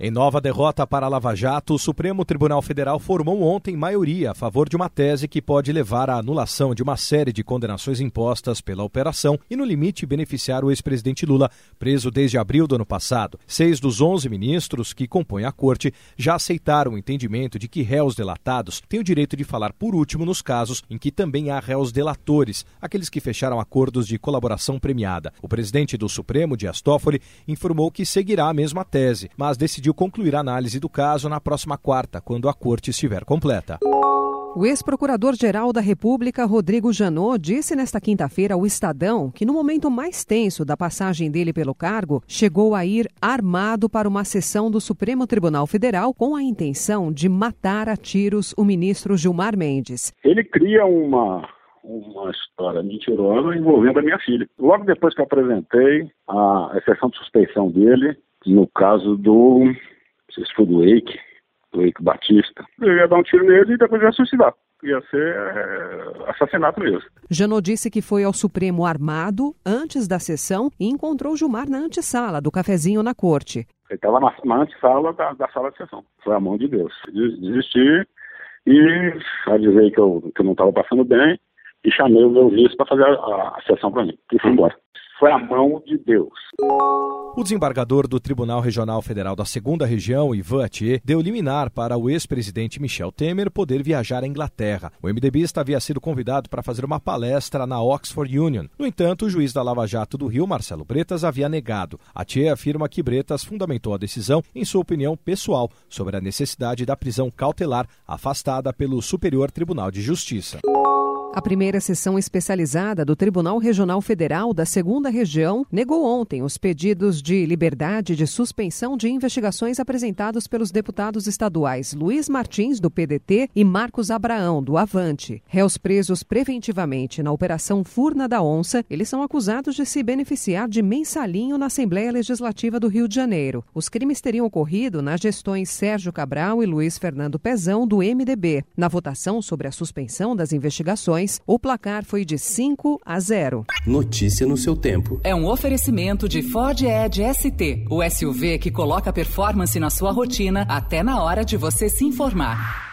Em nova derrota para a Lava Jato, o Supremo Tribunal Federal formou ontem maioria a favor de uma tese que pode levar à anulação de uma série de condenações impostas pela operação e, no limite, beneficiar o ex-presidente Lula, preso desde abril do ano passado. Seis dos onze ministros que compõem a corte já aceitaram o entendimento de que réus delatados têm o direito de falar por último nos casos em que também há réus delatores, aqueles que fecharam acordos de colaboração premiada. O presidente do Supremo, Dias Toffoli, informou que seguirá a mesma tese, mas decidiu decidiu concluir a análise do caso na próxima quarta, quando a corte estiver completa. O ex-procurador-geral da República, Rodrigo Janot, disse nesta quinta-feira ao Estadão que, no momento mais tenso da passagem dele pelo cargo, chegou a ir armado para uma sessão do Supremo Tribunal Federal com a intenção de matar a tiros o ministro Gilmar Mendes. Ele cria uma uma história mentirosa envolvendo a minha filha. Logo depois que eu apresentei a exceção de suspeição dele, no caso do, não sei se foi do Eike, do Eike Batista, eu ia dar um tiro nele e depois ia suicidar. Ia ser é, assassinato mesmo. Janot disse que foi ao Supremo armado antes da sessão e encontrou Gilmar na antessala do cafezinho na corte. Ele estava na, na antessala da, da sala de sessão. Foi a mão de Deus. Desisti e avisei que eu, que eu não estava passando bem e chamei o meu vice para fazer a, a, a sessão para mim. E fui embora. Foi a mão de Deus. O desembargador do Tribunal Regional Federal da Segunda Região, Ivan Atier, deu liminar para o ex-presidente Michel Temer poder viajar à Inglaterra. O MDBista havia sido convidado para fazer uma palestra na Oxford Union. No entanto, o juiz da Lava Jato do Rio, Marcelo Bretas, havia negado. Atier afirma que Bretas fundamentou a decisão em sua opinião pessoal sobre a necessidade da prisão cautelar afastada pelo Superior Tribunal de Justiça. A primeira sessão especializada do Tribunal Regional Federal da Segunda Região negou ontem os pedidos de liberdade de suspensão de investigações apresentados pelos deputados estaduais Luiz Martins, do PDT, e Marcos Abraão, do Avante. Réus presos preventivamente na Operação Furna da Onça, eles são acusados de se beneficiar de mensalinho na Assembleia Legislativa do Rio de Janeiro. Os crimes teriam ocorrido nas gestões Sérgio Cabral e Luiz Fernando Pezão, do MDB. Na votação sobre a suspensão das investigações, o placar foi de 5 a 0. Notícia no seu tempo. É um oferecimento de Ford Edge ST, o SUV que coloca performance na sua rotina até na hora de você se informar.